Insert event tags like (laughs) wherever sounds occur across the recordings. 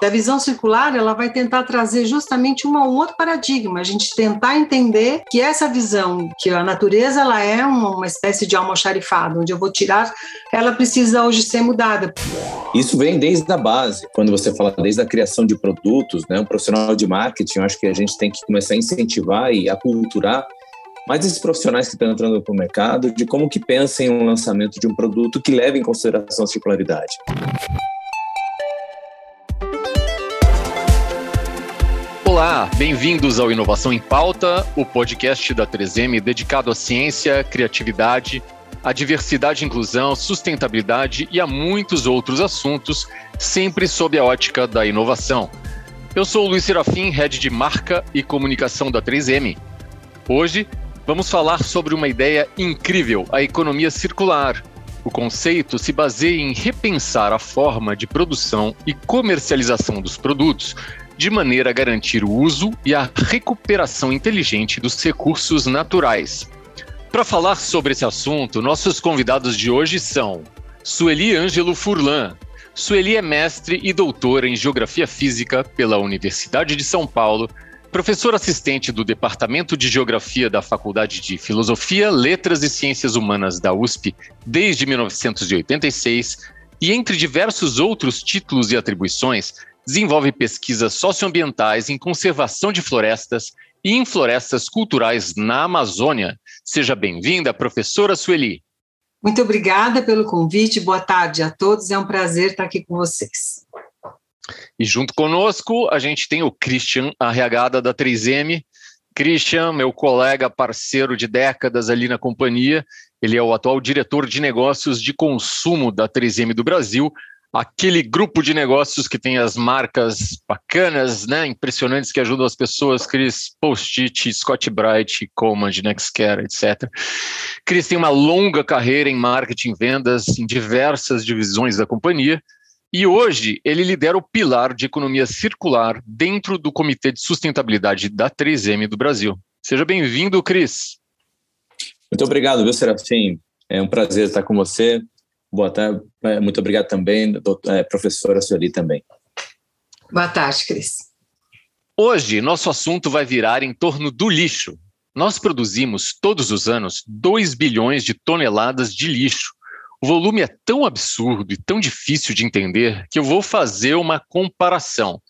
A visão circular, ela vai tentar trazer justamente um outro paradigma, a gente tentar entender que essa visão, que a natureza ela é uma, espécie de almoxarifado, onde eu vou tirar, ela precisa hoje ser mudada. Isso vem desde a base, quando você fala desde a criação de produtos, né? Um profissional de marketing, eu acho que a gente tem que começar a incentivar e aculturar mais esses profissionais que estão entrando para o mercado, de como que pensam em um lançamento de um produto que leve em consideração a circularidade. Olá, bem-vindos ao Inovação em Pauta, o podcast da 3M dedicado à ciência, criatividade, à diversidade e inclusão, sustentabilidade e a muitos outros assuntos, sempre sob a ótica da inovação. Eu sou o Luiz Serafim, head de marca e comunicação da 3M. Hoje vamos falar sobre uma ideia incrível, a economia circular. O conceito se baseia em repensar a forma de produção e comercialização dos produtos, de maneira a garantir o uso e a recuperação inteligente dos recursos naturais. Para falar sobre esse assunto, nossos convidados de hoje são Sueli Ângelo Furlan. Sueli é mestre e doutora em Geografia Física pela Universidade de São Paulo professor assistente do Departamento de Geografia da Faculdade de Filosofia, Letras e Ciências Humanas da USP desde 1986 e, entre diversos outros títulos e atribuições, desenvolve pesquisas socioambientais em conservação de florestas e em florestas culturais na Amazônia. Seja bem-vinda, professora Sueli. Muito obrigada pelo convite. Boa tarde a todos. É um prazer estar aqui com vocês. E junto conosco, a gente tem o Christian Arreagada da 3M. Christian, meu colega, parceiro de décadas ali na companhia, ele é o atual diretor de negócios de consumo da 3M do Brasil, aquele grupo de negócios que tem as marcas bacanas, né, impressionantes que ajudam as pessoas, Cris, Post-it, Scott Bright, Command, Nextcare, etc. Cris tem uma longa carreira em marketing vendas em diversas divisões da companhia, e hoje ele lidera o pilar de economia circular dentro do Comitê de Sustentabilidade da 3M do Brasil. Seja bem-vindo, Cris. Muito obrigado, viu, Serafim? É um prazer estar com você. Boa tarde. É, muito obrigado também, doutora, é, professora Sueli também. Boa tarde, Cris. Hoje, nosso assunto vai virar em torno do lixo. Nós produzimos todos os anos 2 bilhões de toneladas de lixo, o volume é tão absurdo e tão difícil de entender que eu vou fazer uma comparação.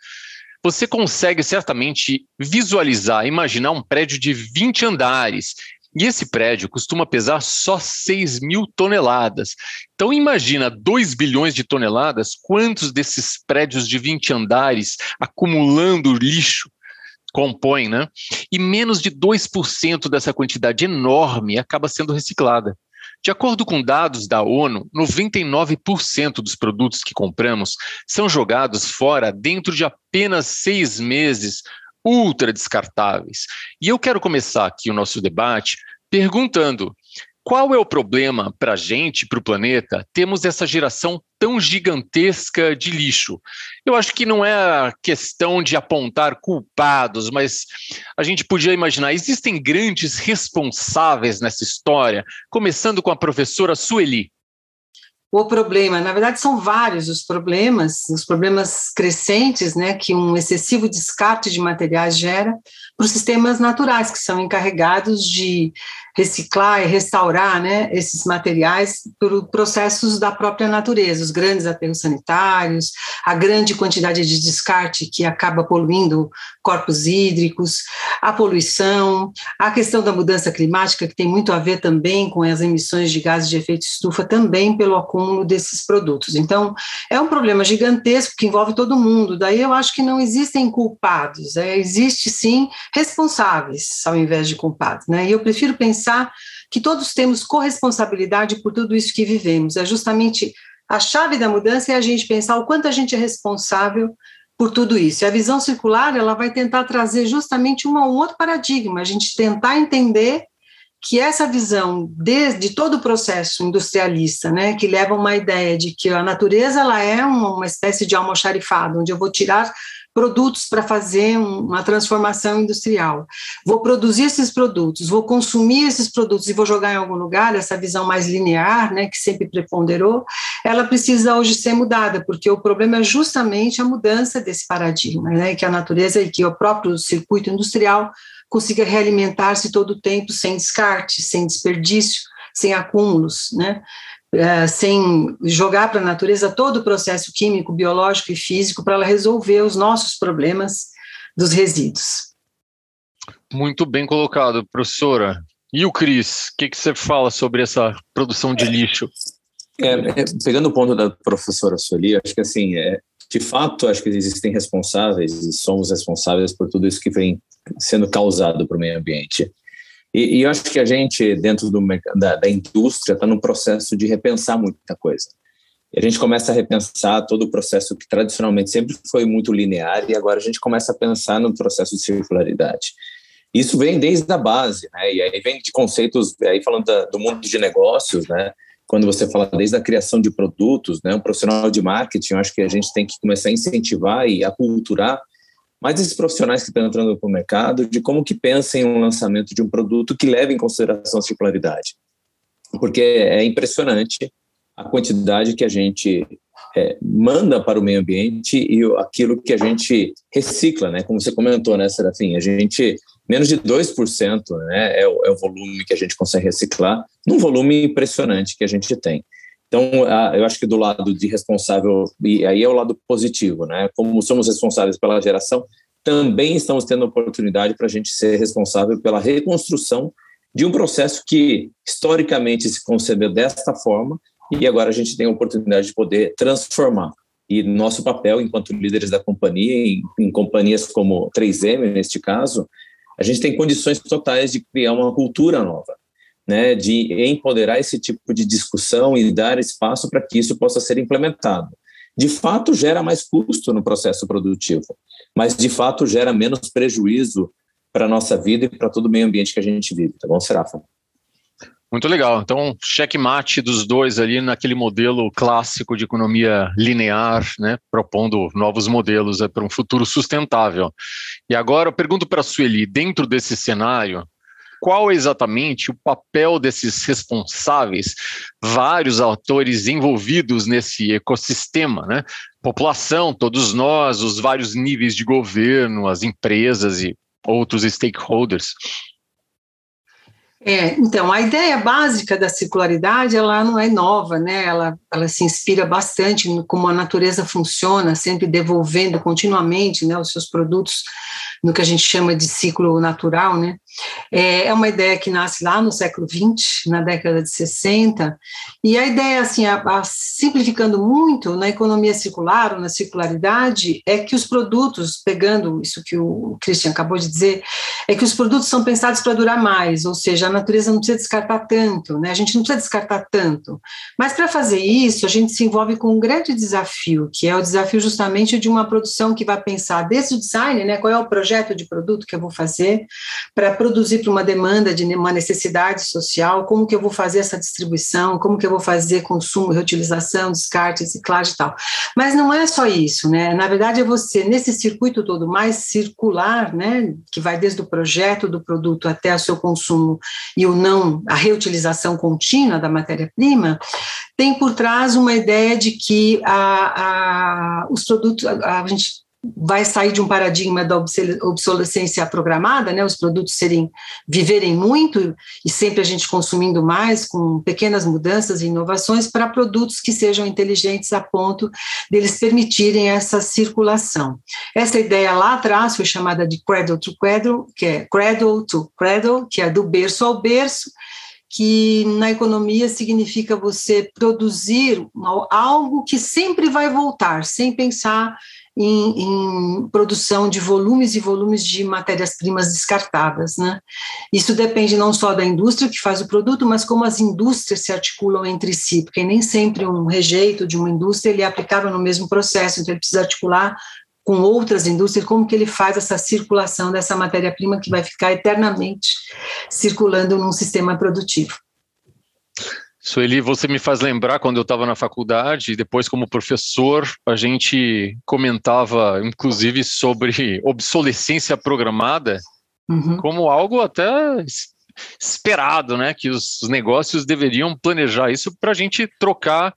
Você consegue certamente visualizar, imaginar um prédio de 20 andares. E esse prédio costuma pesar só 6 mil toneladas. Então imagina 2 bilhões de toneladas, quantos desses prédios de 20 andares acumulando lixo compõem, né? E menos de 2% dessa quantidade enorme acaba sendo reciclada. De acordo com dados da ONU, 99% dos produtos que compramos são jogados fora dentro de apenas seis meses, ultra descartáveis. E eu quero começar aqui o nosso debate perguntando: qual é o problema para a gente, para o planeta, temos essa geração tão gigantesca de lixo? Eu acho que não é a questão de apontar culpados, mas a gente podia imaginar, existem grandes responsáveis nessa história, começando com a professora Sueli. O problema, na verdade, são vários os problemas, os problemas crescentes, né, que um excessivo descarte de materiais gera os sistemas naturais, que são encarregados de reciclar e restaurar né, esses materiais por processos da própria natureza, os grandes aterros sanitários, a grande quantidade de descarte que acaba poluindo corpos hídricos, a poluição, a questão da mudança climática, que tem muito a ver também com as emissões de gases de efeito estufa, também pelo acúmulo desses produtos. Então, é um problema gigantesco que envolve todo mundo. Daí eu acho que não existem culpados, é, existe sim responsáveis ao invés de culpados. Né? E eu prefiro pensar que todos temos corresponsabilidade por tudo isso que vivemos. É justamente a chave da mudança é a gente pensar o quanto a gente é responsável por tudo isso. E a visão circular, ela vai tentar trazer justamente um outro paradigma, a gente tentar entender que essa visão de, de todo o processo industrialista, né, que leva uma ideia de que a natureza ela é uma, uma espécie de almoxarifado, onde eu vou tirar produtos para fazer uma transformação industrial. Vou produzir esses produtos, vou consumir esses produtos e vou jogar em algum lugar, essa visão mais linear, né, que sempre preponderou, ela precisa hoje ser mudada, porque o problema é justamente a mudança desse paradigma, né, que a natureza e que o próprio circuito industrial consiga realimentar-se todo o tempo sem descarte, sem desperdício, sem acúmulos, né? É, sem jogar para a natureza todo o processo químico, biológico e físico para ela resolver os nossos problemas dos resíduos. Muito bem colocado, professora. E o Cris, o que, que, você fala sobre essa produção de lixo? É, é, pegando o ponto da professora Soli, acho que assim, é, de fato, acho que existem responsáveis e somos responsáveis por tudo isso que vem sendo causado para o meio ambiente. E, e, eu acho que a gente, dentro do, da, da indústria, está num processo de repensar muita coisa. E a gente começa a repensar todo o processo que tradicionalmente sempre foi muito linear e agora a gente começa a pensar no processo de circularidade. Isso vem desde a base, né? E aí vem de conceitos, aí falando da, do mundo de negócios, né? Quando você fala desde a criação de produtos, né? Um profissional de marketing, eu acho que a gente tem que começar a incentivar e aculturar mas esses profissionais que estão entrando para o mercado, de como que pensam em um lançamento de um produto que leve em consideração a circularidade. Porque é impressionante a quantidade que a gente é, manda para o meio ambiente e aquilo que a gente recicla, né? Como você comentou, né, Serafim? A gente, menos de 2% né, é, o, é o volume que a gente consegue reciclar, num volume impressionante que a gente tem. Então, eu acho que do lado de responsável, e aí é o lado positivo, né? Como somos responsáveis pela geração, também estamos tendo oportunidade para a gente ser responsável pela reconstrução de um processo que historicamente se concebeu desta forma e agora a gente tem a oportunidade de poder transformar. E nosso papel enquanto líderes da companhia, em, em companhias como 3M, neste caso, a gente tem condições totais de criar uma cultura nova né, de empoderar esse tipo de discussão e dar espaço para que isso possa ser implementado. De fato, gera mais custo no processo produtivo, mas de fato gera menos prejuízo para a nossa vida e para todo o meio ambiente que a gente vive, tá bom, Serafa? Muito legal. Então, checkmate dos dois ali naquele modelo clássico de economia linear, né, propondo novos modelos é, para um futuro sustentável. E agora eu pergunto para a Sueli, dentro desse cenário, qual exatamente o papel desses responsáveis, vários atores envolvidos nesse ecossistema, né? População, todos nós, os vários níveis de governo, as empresas e outros stakeholders. É, então, a ideia básica da circularidade, ela não é nova, né? Ela, ela se inspira bastante no como a natureza funciona, sempre devolvendo continuamente né, os seus produtos no que a gente chama de ciclo natural, né? É, é uma ideia que nasce lá no século XX, na década de 60, e a ideia, assim, a, a, simplificando muito, na economia circular, ou na circularidade, é que os produtos, pegando isso que o Christian acabou de dizer, é que os produtos são pensados para durar mais, ou seja, a natureza não precisa descartar tanto, né? A gente não precisa descartar tanto. Mas para fazer isso, a gente se envolve com um grande desafio, que é o desafio justamente de uma produção que vai pensar desde o design, né? Qual é o projeto de produto que eu vou fazer para produzir para uma demanda de uma necessidade social, como que eu vou fazer essa distribuição, como que eu vou fazer consumo, reutilização, descarte, reciclagem e tal. Mas não é só isso, né? Na verdade, é você, nesse circuito todo mais circular, né, que vai desde o projeto do produto até o seu consumo e o não, a reutilização contínua da matéria-prima, tem por trás uma ideia de que a, a, os produtos, a, a gente vai sair de um paradigma da obsolescência programada, né, os produtos serem viverem muito e sempre a gente consumindo mais com pequenas mudanças e inovações para produtos que sejam inteligentes a ponto deles permitirem essa circulação. Essa ideia lá atrás foi chamada de cradle to cradle, que é cradle to cradle, que é do berço ao berço, que na economia significa você produzir algo que sempre vai voltar, sem pensar em, em, produção de volumes e volumes de matérias-primas descartadas. Né? Isso depende não só da indústria que faz o produto, mas como as indústrias se articulam entre si, porque nem sempre um rejeito de uma indústria ele é aplicável no mesmo processo, então ele precisa articular com outras indústrias, como que ele faz essa circulação dessa matéria-prima que vai ficar eternamente circulando num sistema produtivo. Sueli, você me faz lembrar quando eu estava na faculdade, depois como professor, a gente comentava, inclusive, sobre obsolescência programada, uhum. como algo até esperado, né? Que os negócios deveriam planejar isso para a gente trocar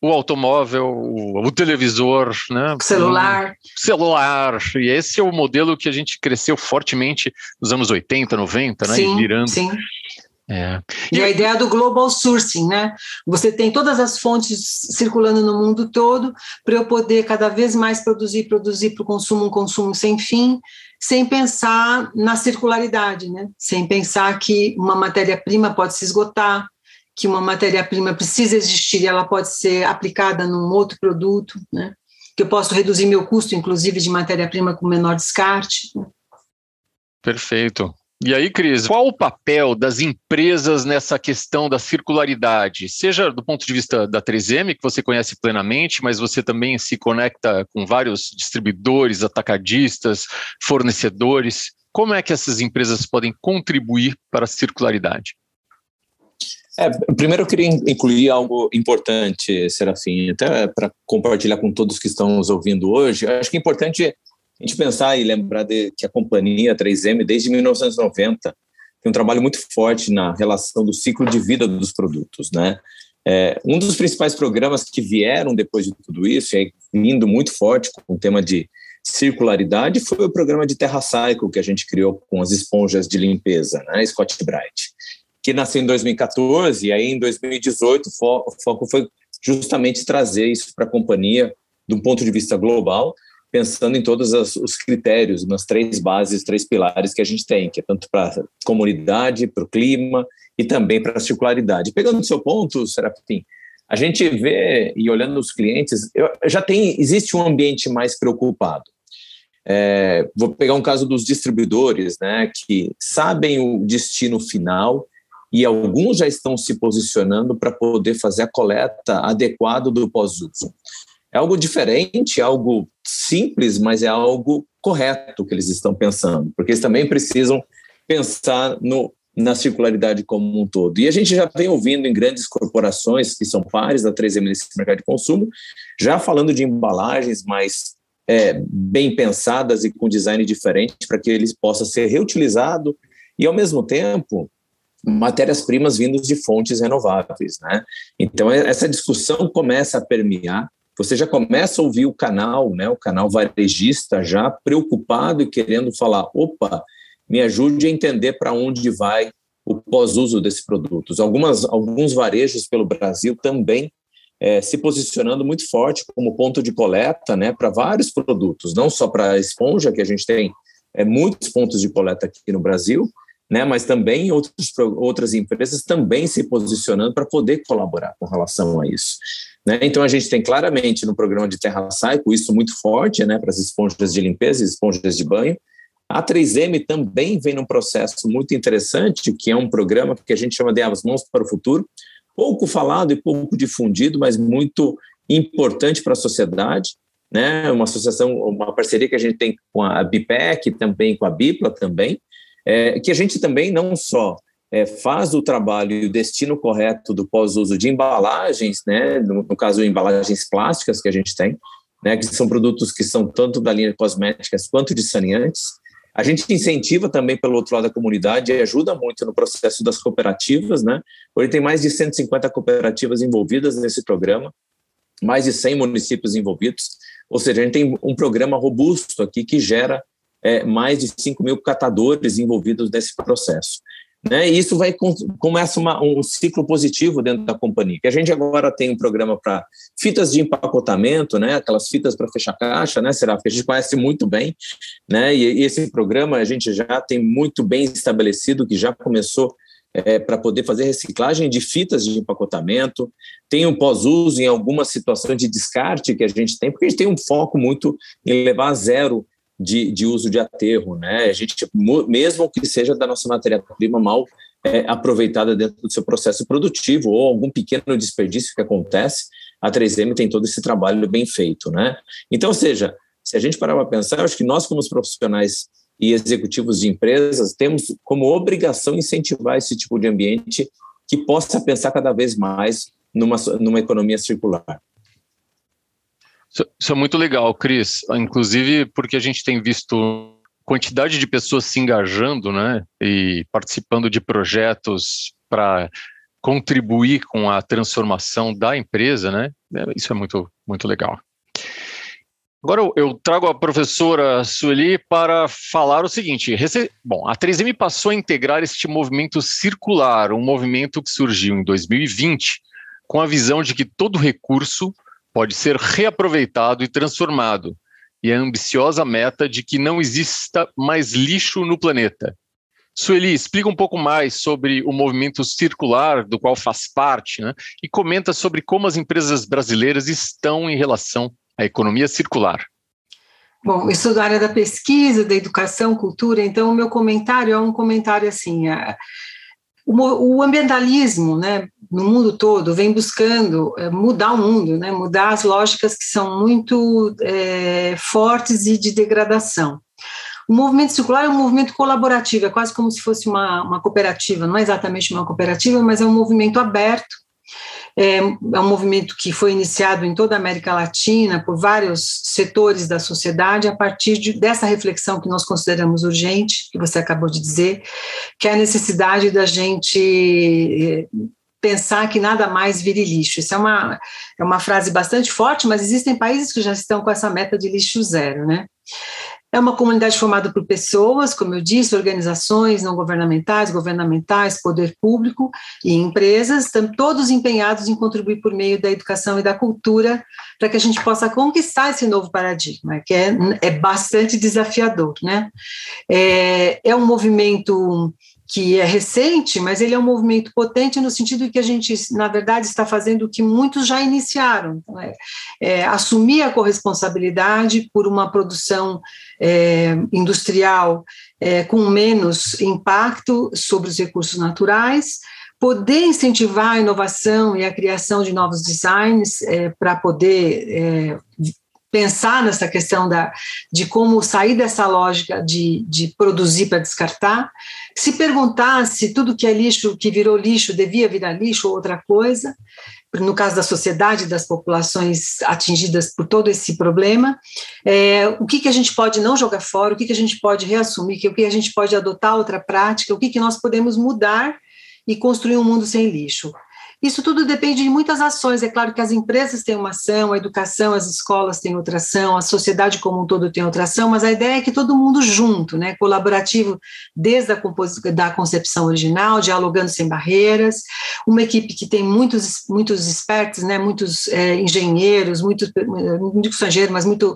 o automóvel, o, o televisor, né? O celular. O celular. E esse é o modelo que a gente cresceu fortemente nos anos 80, 90, né? Sim, e virando. Sim. É. E, a ideia do global sourcing, né? Você tem todas as fontes circulando no mundo todo para eu poder cada vez mais produzir, produzir para o consumo, um consumo sem fim, sem pensar na circularidade, né? Sem pensar que uma matéria-prima pode se esgotar, que uma matéria-prima precisa existir e ela pode ser aplicada num outro produto, né? Que eu posso reduzir meu custo, inclusive, de matéria-prima com menor descarte. Né? Perfeito. E aí, Cris, qual o papel das empresas nessa questão da circularidade? Seja do ponto de vista da 3M, que você conhece plenamente, mas você também se conecta com vários distribuidores, atacadistas, fornecedores. Como é que essas empresas podem contribuir para a circularidade? É, primeiro eu queria incluir algo importante, Serafim, até para compartilhar com todos que estão nos ouvindo hoje. acho que é importante a gente pensar e lembrar de, que a companhia 3M, desde 1990, tem um trabalho muito forte na relação do ciclo de vida dos produtos, né? É, um dos principais programas que vieram depois de tudo isso, e muito forte com o tema de circularidade, foi o programa de Terra Cycle que a gente criou com as esponjas de limpeza, né, Scott Bright, que nasceu em 2014 e aí em 2018 o foco foi justamente trazer isso para a companhia de um ponto de vista global, pensando em todos os critérios, nas três bases, três pilares que a gente tem, que é tanto para a comunidade, para o clima e também para a circularidade. Pegando o seu ponto, Serafim, a gente vê e olhando os clientes, eu, já tem existe um ambiente mais preocupado. É, vou pegar um caso dos distribuidores, né, que sabem o destino final e alguns já estão se posicionando para poder fazer a coleta adequada do pós-uso. É algo diferente, algo simples, mas é algo correto que eles estão pensando, porque eles também precisam pensar no, na circularidade como um todo. E a gente já vem ouvindo em grandes corporações, que são pares da 3M nesse mercado de consumo, já falando de embalagens mais é, bem pensadas e com design diferente para que eles possam ser reutilizados e, ao mesmo tempo, matérias-primas vindas de fontes renováveis. Né? Então, essa discussão começa a permear você já começa a ouvir o canal, né, o canal varejista já preocupado e querendo falar, opa, me ajude a entender para onde vai o pós-uso desses produtos. Algumas, alguns varejos pelo Brasil também é, se posicionando muito forte como ponto de coleta né, para vários produtos, não só para a esponja, que a gente tem é, muitos pontos de coleta aqui no Brasil, né, mas também outros, outras empresas também se posicionando para poder colaborar com relação a isso. Né? Então, a gente tem claramente no programa de Terra Saico isso muito forte né, para as esponjas de limpeza e esponjas de banho. A 3M também vem num processo muito interessante, que é um programa que a gente chama de As Mãos para o Futuro, pouco falado e pouco difundido, mas muito importante para a sociedade, né? Uma associação, uma parceria que a gente tem com a BIPEC, também com a BIPLA também, é, que a gente também não só é, faz o trabalho e o destino correto do pós-uso de embalagens, né, no, no, caso, embalagens plásticas que a gente tem, né, que são produtos que são tanto da linha cosméticas quanto de saneantes. A gente incentiva também pelo outro lado da comunidade e ajuda muito no processo das cooperativas, né? Hoje tem mais de 150 cooperativas envolvidas nesse programa, mais de 100 municípios envolvidos, ou seja, a gente tem um programa robusto aqui que gera é, mais de 5 mil catadores envolvidos nesse processo. Né? E isso vai começa uma, um ciclo positivo dentro da companhia. Que a gente agora tem um programa para fitas de empacotamento, né? Aquelas fitas para fechar caixa, né? Será que a gente conhece muito bem, né? E, e, esse programa a gente já tem muito bem estabelecido que já começou é, para poder fazer reciclagem de fitas de empacotamento, tem um pós-uso em algumas situações de descarte que a gente tem, porque a gente tem um foco muito em levar a zero de, de uso de aterro, né? A gente, mesmo que seja da nossa matéria-prima mal é, aproveitada dentro do seu processo produtivo ou algum pequeno desperdício que acontece, a 3M tem todo esse trabalho bem feito, né? Então, seja, se a gente parar para pensar, acho que nós, como profissionais e executivos de empresas, temos como obrigação incentivar esse tipo de ambiente que possa pensar cada vez mais numa, numa economia circular. Isso é muito legal, Cris. Inclusive porque a gente tem visto quantidade de pessoas se engajando, né, e participando de projetos para contribuir com a transformação da empresa, né? Isso é muito muito legal. Agora eu trago a professora Sueli para falar o seguinte: bom, a 3M passou a integrar este movimento circular, um movimento que surgiu em 2020 com a visão de que todo recurso pode ser reaproveitado e transformado, e a ambiciosa meta de que não exista mais lixo no planeta. Sueli, explica um pouco mais sobre o movimento circular do qual faz parte, né? E comenta sobre como as empresas brasileiras estão em relação à economia circular. Bom, eu sou da área da pesquisa, da educação, cultura, então o meu comentário é um comentário assim, o, ambientalismo, né, no mundo todo, vem buscando é, mudar o mundo, né, mudar as lógicas que são muito é, fortes e de degradação. O movimento circular é um movimento colaborativo, é quase como se fosse uma, uma cooperativa, não é exatamente uma cooperativa, mas é um movimento aberto é, é, um movimento que foi iniciado em toda a América Latina por vários setores da sociedade a partir de, dessa reflexão que nós consideramos urgente, que você acabou de dizer, que é a necessidade da gente é, pensar que nada mais vire lixo. Isso é uma, é uma frase bastante forte, mas existem países que já estão com essa meta de lixo zero, né? É uma comunidade formada por pessoas, como eu disse, organizações não governamentais, governamentais, poder público e empresas, todos empenhados em contribuir por meio da educação e da cultura para que a gente possa conquistar esse novo paradigma, que é, é bastante desafiador. Né? É, é um movimento que é recente, mas ele é um movimento potente no sentido que a gente, na verdade, está fazendo o que muitos já iniciaram, então, é, é, assumir a corresponsabilidade por uma produção é, industrial é, com menos impacto sobre os recursos naturais, poder incentivar a inovação e a criação de novos designs é, para poder é, pensar nessa questão da, de como sair dessa lógica de, de produzir para descartar, se perguntar se tudo que é lixo, que virou lixo, devia virar lixo ou outra coisa, no caso da sociedade, das populações atingidas por todo esse problema, é, o que, que a gente pode não jogar fora, o que, que a gente pode reassumir, o que a gente pode adotar outra prática, o que, que nós podemos mudar e construir um mundo sem lixo. Isso tudo depende de muitas ações. É claro que as empresas têm uma ação, a educação, as escolas têm outra ação, a sociedade como um todo tem outra ação, mas a ideia é que todo mundo junto, né, colaborativo desde a da concepção original, dialogando sem barreiras, uma equipe que tem muitos, muitos expertos, né, muitos é, engenheiros, muitos, não digo estrangeiro, mas muito,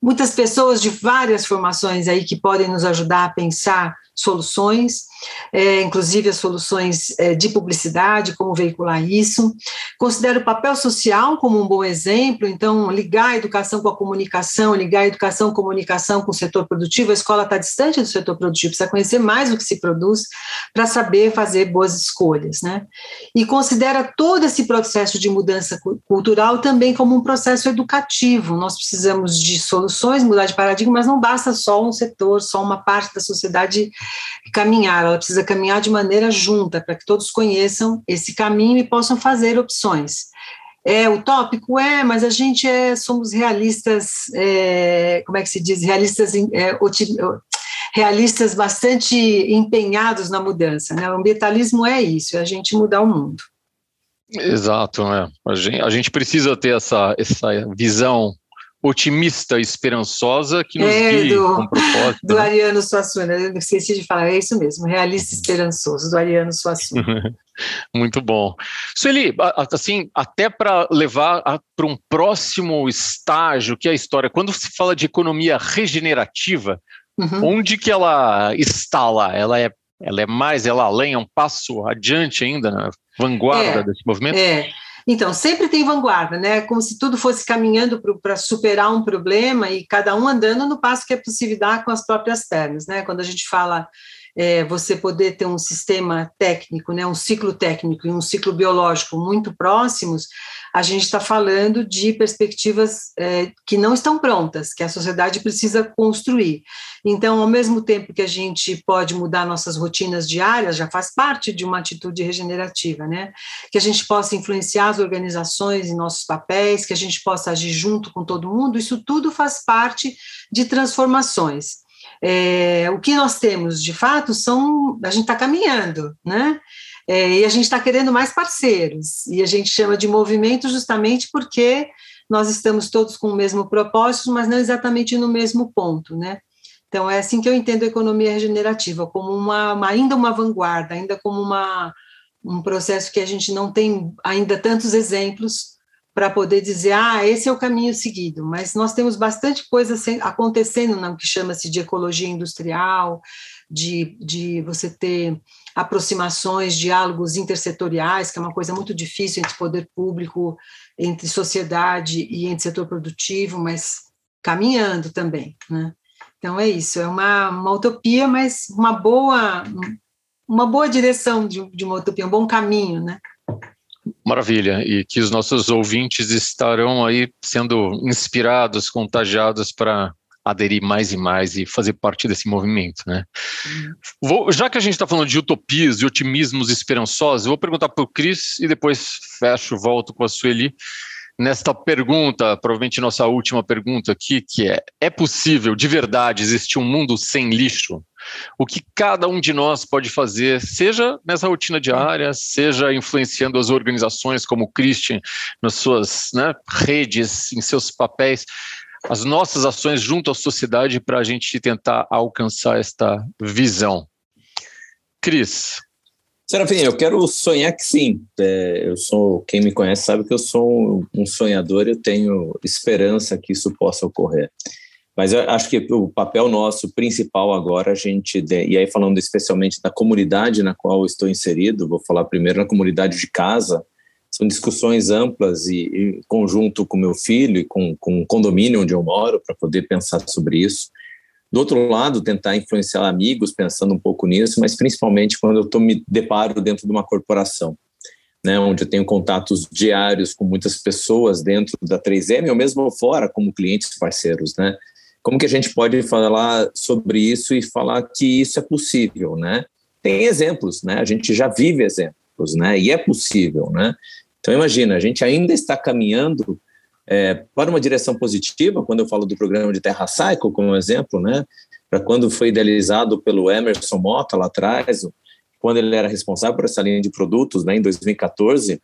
muitas pessoas de várias formações aí que podem nos ajudar a pensar soluções é, inclusive as soluções é, de publicidade, como veicular isso. Considero o papel social como um bom exemplo, então, ligar a educação com a comunicação, ligar a educação a comunicação com o setor produtivo. A escola está distante do setor produtivo, precisa conhecer mais o que se produz para saber fazer boas escolhas. Né? E considera todo esse processo de mudança cultural também como um processo educativo. Nós precisamos de soluções, mudar de paradigma, mas não basta só um setor, só uma parte da sociedade caminhar ela precisa caminhar de maneira junta para que todos conheçam esse caminho e possam fazer opções. É utópico? É, mas a gente é, somos realistas, é, como é que se diz? Realistas, é, realistas bastante empenhados na mudança. Né? O ambientalismo é isso, é a gente mudar o mundo. Exato, né? A gente, a gente precisa ter essa, essa visão otimista, esperançosa que nos é, guie do, com propósito. Do né? Ariano Suassuna, eu esqueci de falar, é isso mesmo, realista esperançoso, do Ariano Suassuna. (laughs) Muito bom. Sueli, assim, até para levar para um próximo estágio, que é a história, quando se fala de economia regenerativa, uhum. onde que ela está lá? Ela é, ela é mais, ela além, é um passo adiante ainda, na vanguarda é, desse movimento? É, então, sempre tem vanguarda, né? Como se tudo fosse caminhando para superar um problema e cada um andando no passo que é possível dar com as próprias pernas, né? Quando a gente fala é, você poder ter um sistema técnico, né, um ciclo técnico e um ciclo biológico muito próximos, a gente está falando de perspectivas é, que não estão prontas, que a sociedade precisa construir. Então, ao mesmo tempo que a gente pode mudar nossas rotinas diárias, já faz parte de uma atitude regenerativa, né? Que a gente possa influenciar as organizações em nossos papéis, que a gente possa agir junto com todo mundo, isso tudo faz parte de transformações. É, o que nós temos, de fato, são. A gente está caminhando, né? É, e a gente está querendo mais parceiros, e a gente chama de movimento justamente porque nós estamos todos com o mesmo propósito, mas não exatamente no mesmo ponto, né? Então, é assim que eu entendo a economia regenerativa, como uma, uma ainda uma vanguarda, ainda como uma, um processo que a gente não tem ainda tantos exemplos para poder dizer, ah, esse é o caminho seguido, mas nós temos bastante coisa acontecendo no que chama-se de ecologia industrial, de, de você ter aproximações, diálogos intersetoriais, que é uma coisa muito difícil entre poder público, entre sociedade e entre setor produtivo, mas caminhando também, né? Então é isso, é uma, uma utopia, mas uma boa uma boa direção de, de uma utopia, um bom caminho, né? Maravilha, e que os nossos ouvintes estarão aí sendo inspirados, contagiados para aderir mais e mais e fazer parte desse movimento, né? Uhum. Vou, já que a gente está falando de utopias e otimismos esperançosos, eu vou perguntar para o Cris e depois fecho, volto com a Sueli nesta pergunta, provavelmente nossa última pergunta aqui, que é: é possível de verdade existir um mundo sem lixo? O que cada um de nós pode fazer, seja nessa rotina diária, seja influenciando as organizações como o Christian nas suas né, redes, em seus papéis, as nossas ações junto à sociedade para a gente tentar alcançar esta visão. Cris. Serafim, eu quero sonhar que sim. É, eu sou, quem me conhece sabe que eu sou um sonhador, eu tenho esperança que isso possa ocorrer. Mas eu acho que o papel nosso principal agora, a gente, e aí falando especialmente da comunidade na qual estou inserido, vou falar primeiro na comunidade de casa, são discussões amplas e, em conjunto com meu filho e com, com o condomínio onde eu moro para poder pensar sobre isso. Do outro lado, tentar influenciar amigos pensando um pouco nisso, mas principalmente quando eu tô, me deparo dentro de uma corporação, né, onde eu tenho contatos diários com muitas pessoas dentro da 3M ou mesmo fora como clientes parceiros, né? Como que a gente pode falar sobre isso e falar que isso é possível, né? Tem exemplos, né? A gente já vive exemplos, né? E é possível, né? Então, imagina, a gente ainda está caminhando é, para uma direção positiva, quando eu falo do programa de Terra Cycle, como exemplo, né? Para quando foi idealizado pelo Emerson Mota lá atrás, quando ele era responsável por essa linha de produtos, né, em 2014,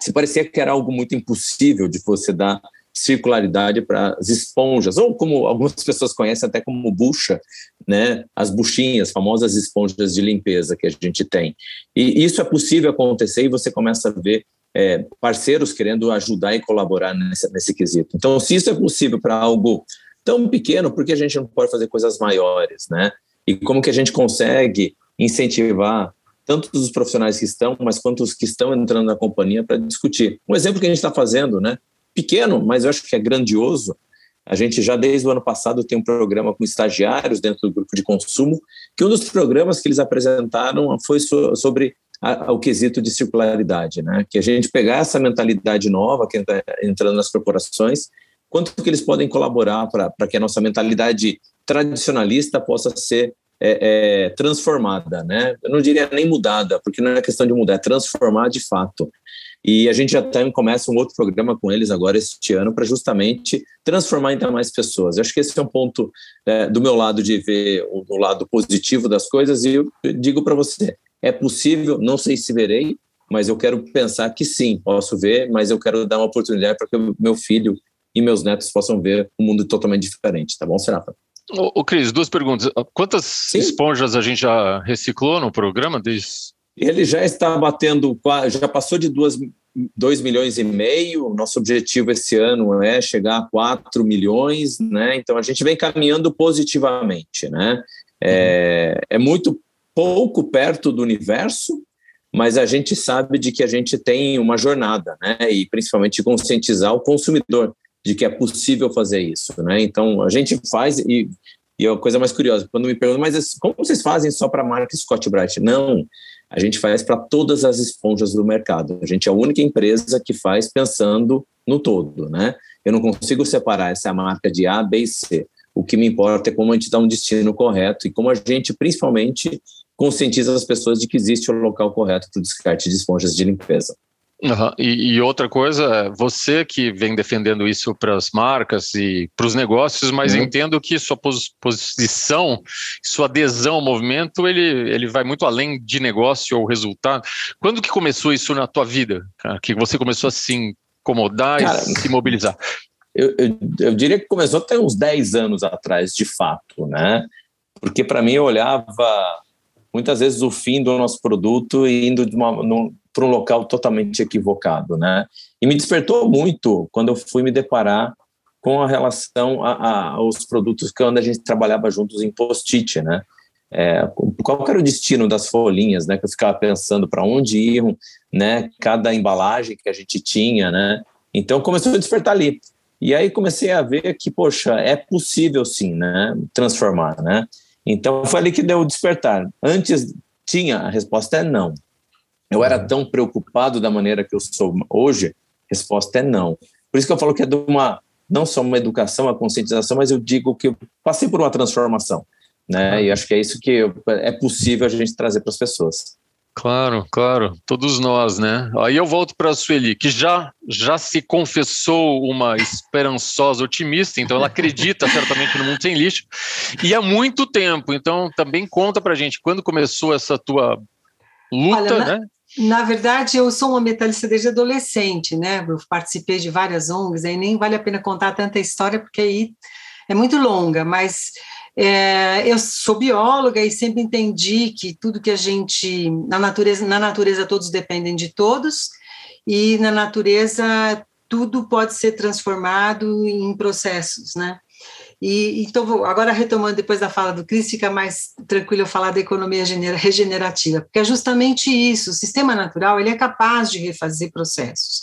se parecia que era algo muito impossível de você dar circularidade para as esponjas, ou como algumas pessoas conhecem até como bucha, né? As buchinhas, famosas esponjas de limpeza que a gente tem. E isso é possível acontecer e você começa a ver é, parceiros querendo ajudar e colaborar nesse, nesse quesito. Então, se isso é possível para algo tão pequeno, por que a gente não pode fazer coisas maiores, né? E como que a gente consegue incentivar tanto os profissionais que estão, mas quanto os que estão entrando na companhia para discutir. Um exemplo que a gente está fazendo, né? Pequeno, mas eu acho que é grandioso. A gente já desde o ano passado tem um programa com estagiários dentro do grupo de consumo, que um dos programas que eles apresentaram foi sobre ao quesito de circularidade, né? Que a gente pegar essa mentalidade nova que está entrando nas corporações, quanto que eles podem colaborar para que a nossa mentalidade tradicionalista possa ser é, é, transformada, né? Eu não diria nem mudada, porque não é questão de mudar, é transformar de fato. E a gente já tem, começa um outro programa com eles agora este ano para justamente transformar ainda mais pessoas. Eu acho que esse é um ponto é, do meu lado de ver o, o lado positivo das coisas e eu digo para você, é possível, não sei se verei, mas eu quero pensar que sim, posso ver, mas eu quero dar uma oportunidade para que meu filho e meus netos possam ver um mundo totalmente diferente, tá bom, Serafa? Ô, ô Cris, duas perguntas. Quantas sim. esponjas a gente já reciclou no programa desde ele já está batendo, já passou de 2 milhões e meio. Nosso objetivo esse ano é chegar a 4 milhões, né? Então a gente vem caminhando positivamente, né? É, é muito pouco perto do universo, mas a gente sabe de que a gente tem uma jornada, né? E principalmente conscientizar o consumidor de que é possível fazer isso, né? Então a gente faz e E a coisa mais curiosa, quando me perguntam, mas como vocês fazem só para a marca Scott Bright? Não, a gente faz para todas as esponjas do mercado. A gente é a única empresa que faz pensando no todo, né? Eu não consigo separar essa marca de A, B e C. O que me importa é como a gente dá um destino correto e como a gente, principalmente, conscientiza as pessoas de que existe o local correto para o descarte de esponjas de limpeza. Uhum. E, e, outra coisa, você que vem defendendo isso para as marcas e para os negócios, mas uhum. entendo que sua posição, sua adesão ao movimento, ele, ele vai muito além de negócio ou resultado. Quando que começou isso na tua vida? Cara? Que você começou a se incomodar Cara, e se mobilizar? Eu, eu, eu, diria que começou até uns 10 anos atrás, de fato, né? Porque para mim eu olhava muitas vezes o fim do nosso produto e indo para um local totalmente equivocado, né? E me despertou muito quando eu fui me deparar com a relação a, a, aos produtos que a gente trabalhava juntos em post-it, né? É, qual era o destino das folhinhas, né? Que eu ficava pensando para onde iam, né? Cada embalagem que a gente tinha, né? Então começou a despertar ali. E aí comecei a ver que, poxa, é possível sim, né? Transformar, né? Então foi ali que deu o despertar. Antes tinha, a resposta é não. Eu era tão preocupado da maneira que eu sou hoje, a resposta é não. Por isso que eu falo que é de uma, não só uma educação, uma conscientização, mas eu digo que eu passei por uma transformação. Né? E acho que é isso que é possível a gente trazer para as pessoas. Claro, claro, todos nós, né? Aí eu volto para a Sueli, que já, já se confessou uma esperançosa otimista, então ela acredita certamente no mundo sem lixo, e há muito tempo, então também conta para gente, quando começou essa tua luta, Olha, né? Na, na verdade, eu sou uma metalista desde adolescente, né? Eu participei de várias ONGs, aí nem vale a pena contar tanta história, porque aí é muito longa, mas é, eu sou bióloga e sempre entendi que tudo que a gente na natureza, na natureza todos dependem de todos e na natureza tudo pode ser transformado em processos, né? E então agora retomando depois da fala do Cris, fica mais tranquilo eu falar da economia regenerativa, porque é justamente isso. O sistema natural ele é capaz de refazer processos,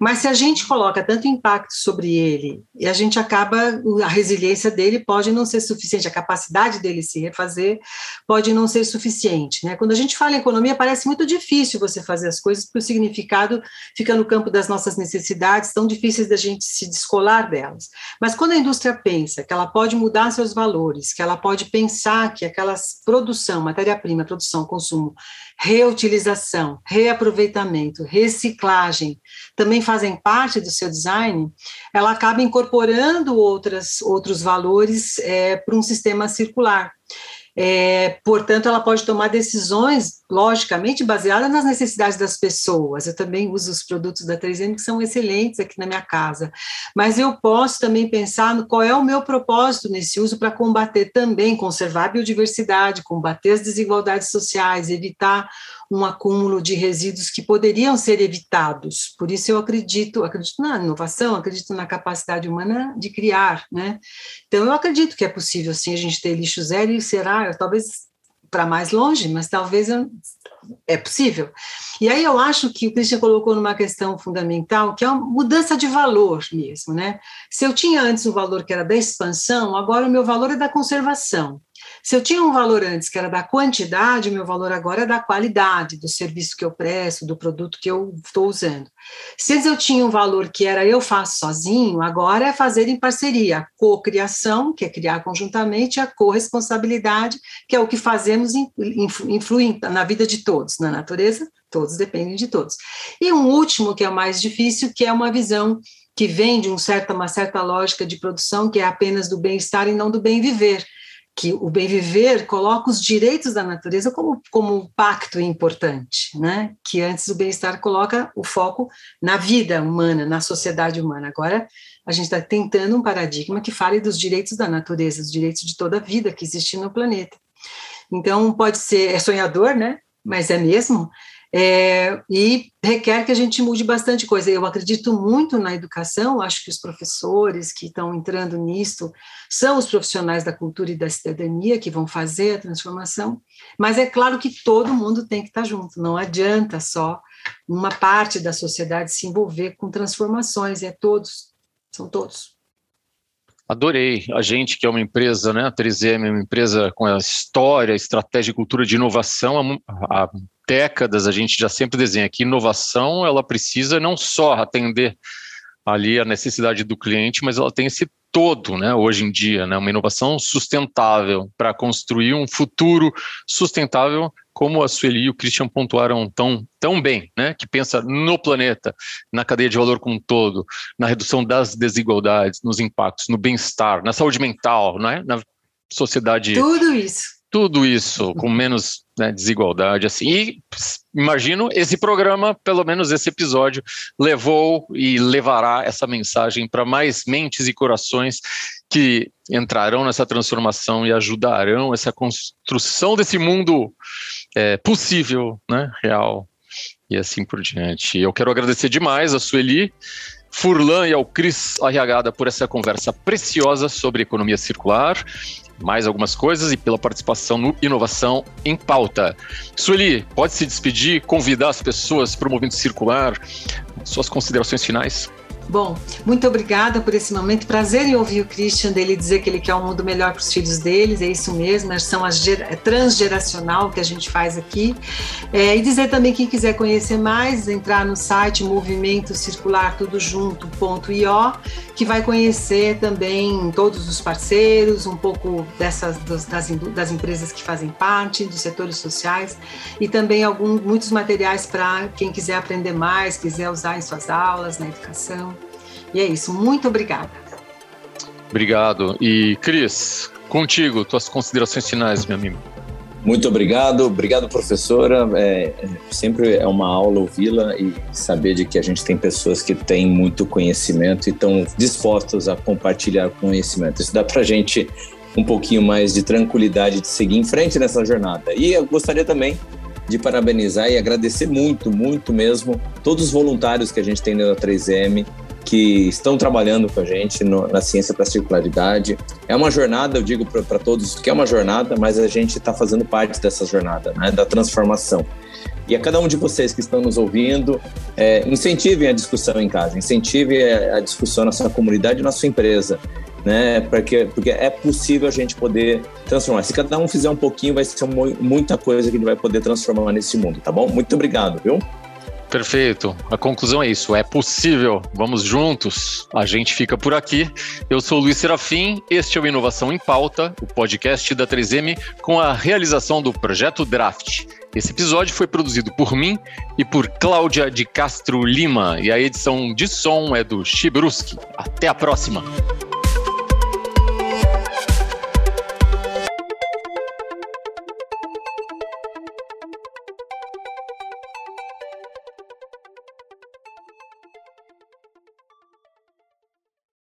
mas se a gente coloca tanto impacto sobre ele e a gente acaba a resiliência dele pode não ser suficiente, a capacidade dele se refazer pode não ser suficiente, né? Quando a gente fala em economia parece muito difícil você fazer as coisas porque o significado fica no campo das nossas necessidades, tão difíceis da gente se descolar delas. Mas quando a indústria pensa que ela pode mudar seus valores, que ela pode pensar que aquelas produção, matéria-prima, produção, consumo, reutilização, reaproveitamento, reciclagem, também fazem parte do seu design, ela acaba incorporando outras, outros valores é, para um sistema circular. É, portanto, ela pode tomar decisões, logicamente, baseadas nas necessidades das pessoas. Eu também uso os produtos da 3M que são excelentes aqui na minha casa, mas eu posso também pensar no qual é o meu propósito nesse uso para combater também, conservar a biodiversidade, combater as desigualdades sociais, evitar um acúmulo de resíduos que poderiam ser evitados. Por isso eu acredito, acredito na inovação, acredito na capacidade humana de criar, né? Então eu acredito que é possível sim a gente ter lixo zero e será talvez para mais longe, mas talvez é possível. E aí eu acho que o Christian colocou numa questão fundamental, que é uma mudança de valor mesmo, né? Se eu tinha antes um valor que era da expansão, agora o meu valor é da conservação. Se eu tinha um valor antes que era da quantidade, meu valor agora é da qualidade do serviço que eu presto, do produto que eu estou usando. Se antes eu tinha um valor que era eu faço sozinho, agora é fazer em parceria. A co-criação, que é criar conjuntamente, a corresponsabilidade, que é o que fazemos, influi na vida de todos, na natureza, todos dependem de todos. E um último, que é o mais difícil, que é uma visão que vem de um certa, uma certa lógica de produção, que é apenas do bem-estar e não do bem viver que o bem viver coloca os direitos da natureza como, como um pacto importante, né? que antes o bem-estar coloca o foco na vida humana, na sociedade humana. Agora, a gente está tentando um paradigma que fale dos direitos da natureza, dos direitos de toda a vida que existe no planeta. Então, pode ser, é sonhador, né? mas é mesmo, é, e requer que a gente mude bastante coisa. Eu acredito muito na educação, acho que os professores que estão entrando nisso são os profissionais da cultura e da cidadania que vão fazer a transformação, mas é claro que todo mundo tem que estar junto, não adianta só uma parte da sociedade se envolver com transformações, é todos, são todos. Adorei. A gente, que é uma empresa, né, a 3M é uma empresa com a história, estratégia e cultura de inovação, há, décadas a gente já sempre desenha que inovação ela precisa não só atender ali a necessidade do cliente, mas ela tem esse todo, né, hoje em dia, né, uma inovação sustentável para construir um futuro sustentável, como a Sueli e o Christian pontuaram tão, tão bem, né, que pensa no planeta, na cadeia de valor como um todo, na redução das desigualdades, nos impactos, no bem-estar, na saúde mental, né, na sociedade. Tudo isso tudo isso com menos né, desigualdade assim. E imagino esse programa, pelo menos esse episódio, levou e levará essa mensagem para mais mentes e corações que entrarão nessa transformação e ajudarão essa construção desse mundo é, possível, né, real e assim por diante. Eu quero agradecer demais a Sueli. Furlan e ao Cris Arriagada por essa conversa preciosa sobre economia circular mais algumas coisas e pela participação no Inovação em Pauta. Sueli, pode se despedir, convidar as pessoas para o movimento circular, suas considerações finais? Bom, muito obrigada por esse momento. Prazer em ouvir o Christian dele dizer que ele quer um mundo melhor para os filhos deles. É isso mesmo, nós são as é transgeracional que a gente faz aqui. É, e dizer também quem quiser conhecer mais, entrar no site Movimento Circular Tudo Junto.io, que vai conhecer também todos os parceiros, um pouco dessas das, das empresas que fazem parte, dos setores sociais e também alguns muitos materiais para quem quiser aprender mais, quiser usar em suas aulas, na educação. E é isso. Muito obrigada. Obrigado. E Cris, contigo, tuas considerações finais, meu amigo. Muito obrigado, obrigado professora. É, sempre é uma aula ouvi-la e saber de que a gente tem pessoas que têm muito conhecimento e estão dispostas a compartilhar conhecimento. Isso dá para a gente um pouquinho mais de tranquilidade de seguir em frente nessa jornada. E eu gostaria também de parabenizar e agradecer muito, muito mesmo todos os voluntários que a gente tem na 3M, que estão trabalhando com a gente no, na ciência para a circularidade. É uma jornada, eu digo para todos que é uma jornada, mas a gente está fazendo parte dessa jornada, né, da transformação. E a cada um de vocês que estão nos ouvindo, é, incentivem a discussão em casa, incentivem a, a discussão na sua comunidade, na sua empresa, né? Porque, porque é possível a gente poder transformar. Se cada um fizer um pouquinho, vai ser muita coisa que a gente vai poder transformar nesse mundo, tá bom? Muito obrigado, viu? Perfeito. A conclusão é isso. É possível. Vamos juntos. A gente fica por aqui. Eu sou Luiz Serafim. Este é o Inovação em Pauta, o podcast da 3M com a realização do projeto Draft. Esse episódio foi produzido por mim e por Cláudia de Castro Lima e a edição de som é do Chibruski. Até a próxima.